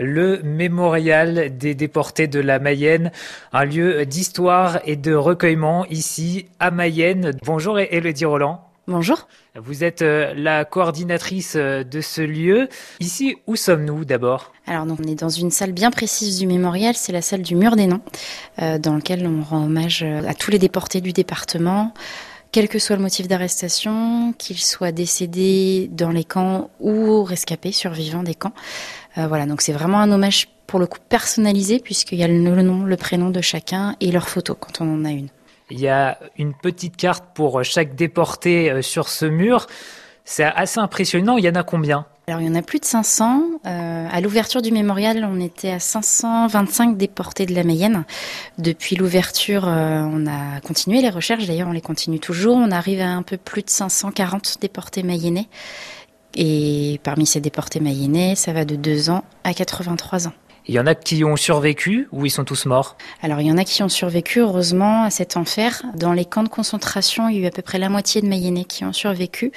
le mémorial des déportés de la Mayenne, un lieu d'histoire et de recueillement ici à Mayenne. Bonjour Elodie Roland. Bonjour. Vous êtes euh, la coordinatrice euh, de ce lieu. Ici, où sommes-nous d'abord? Alors, donc, on est dans une salle bien précise du mémorial, c'est la salle du Mur des Noms, euh, dans laquelle on rend hommage à tous les déportés du département, quel que soit le motif d'arrestation, qu'ils soient décédés dans les camps ou rescapés, survivants des camps. voilà, donc c'est vraiment un hommage pour le coup personnalisé, puisqu'il y a le nom, le prénom de chacun et leur photo quand on en a une. Il y a une petite carte pour chaque déporté euh, sur ce mur. C'est assez impressionnant. Il y en a combien? Alors, il y en a plus de 500. Euh, à l'ouverture du mémorial, on était à 525 déportés de la Mayenne. Depuis l'ouverture, euh, on a continué les recherches. D'ailleurs, on les continue toujours. On arrive à un peu plus de 540 déportés mayennais. Et parmi ces déportés mayennais, ça va de 2 ans à 83 ans. Il y en a qui ont survécu ou ils sont tous morts Alors il y en a qui ont survécu heureusement à cet enfer. Dans les camps de concentration, il y a eu à peu près la moitié de Mayennais qui ont survécu.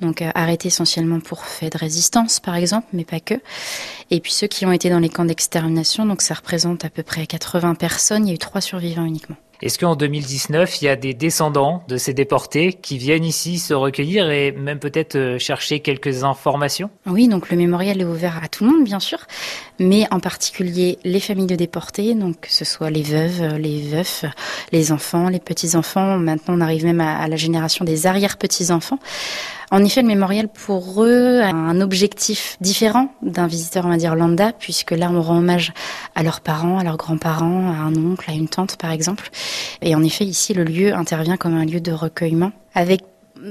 Donc euh, arrêtés essentiellement pour fait de résistance par exemple, mais pas que. Et puis ceux qui ont été dans les camps d'extermination, donc ça représente à peu près 80 personnes, il y a eu trois survivants uniquement. Est-ce qu'en 2019, il y a des descendants de ces déportés qui viennent ici se recueillir et même peut-être euh, chercher quelques informations? Oui, donc le mémorial est ouvert à tout le monde, bien sûr, mais en particulier les familles de déportés, donc que ce soit les veuves, les veufs, les enfants, les petits-enfants. Maintenant, on arrive même à la génération des arrière-petits-enfants. En effet, le mémorial pour eux a un objectif différent d'un visiteur, on va dire lambda, puisque là on rend hommage à leurs parents, à leurs grands-parents, à un oncle, à une tante par exemple. Et en effet, ici, le lieu intervient comme un lieu de recueillement, avec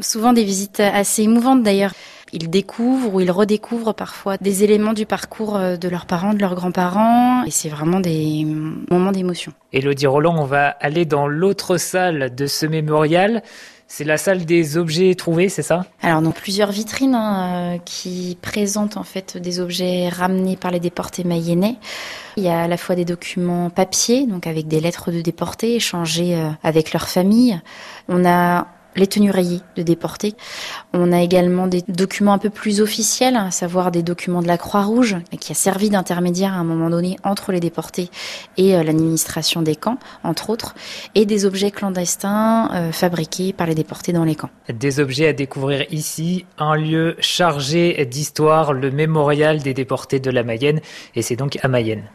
souvent des visites assez émouvantes d'ailleurs. Ils découvrent ou ils redécouvrent parfois des éléments du parcours euh, de leurs parents, de leurs grands-parents, et c'est vraiment des moments d'émotion. Elodie Roland, on va aller dans l'autre salle de ce mémorial. C'est la salle des objets trouvés, c'est ça? Alors, donc plusieurs vitrines hein, euh, qui présentent en fait des objets ramenés par les déportés mayennais. Il y a à la fois des documents papier, donc avec des lettres de déportés échangées euh, avec leur famille. On a les tenues rayées de déportés. On a également des documents un peu plus officiels, à savoir des documents de la Croix-Rouge, qui a servi d'intermédiaire à un moment donné entre les déportés et euh, l'administration des camps, entre autres, et des objets clandestins euh, fabriqués par les déportés dans les camps. Des objets à découvrir ici, un lieu chargé d'histoire, le mémorial des déportés de la Mayenne, et c'est donc à Mayenne.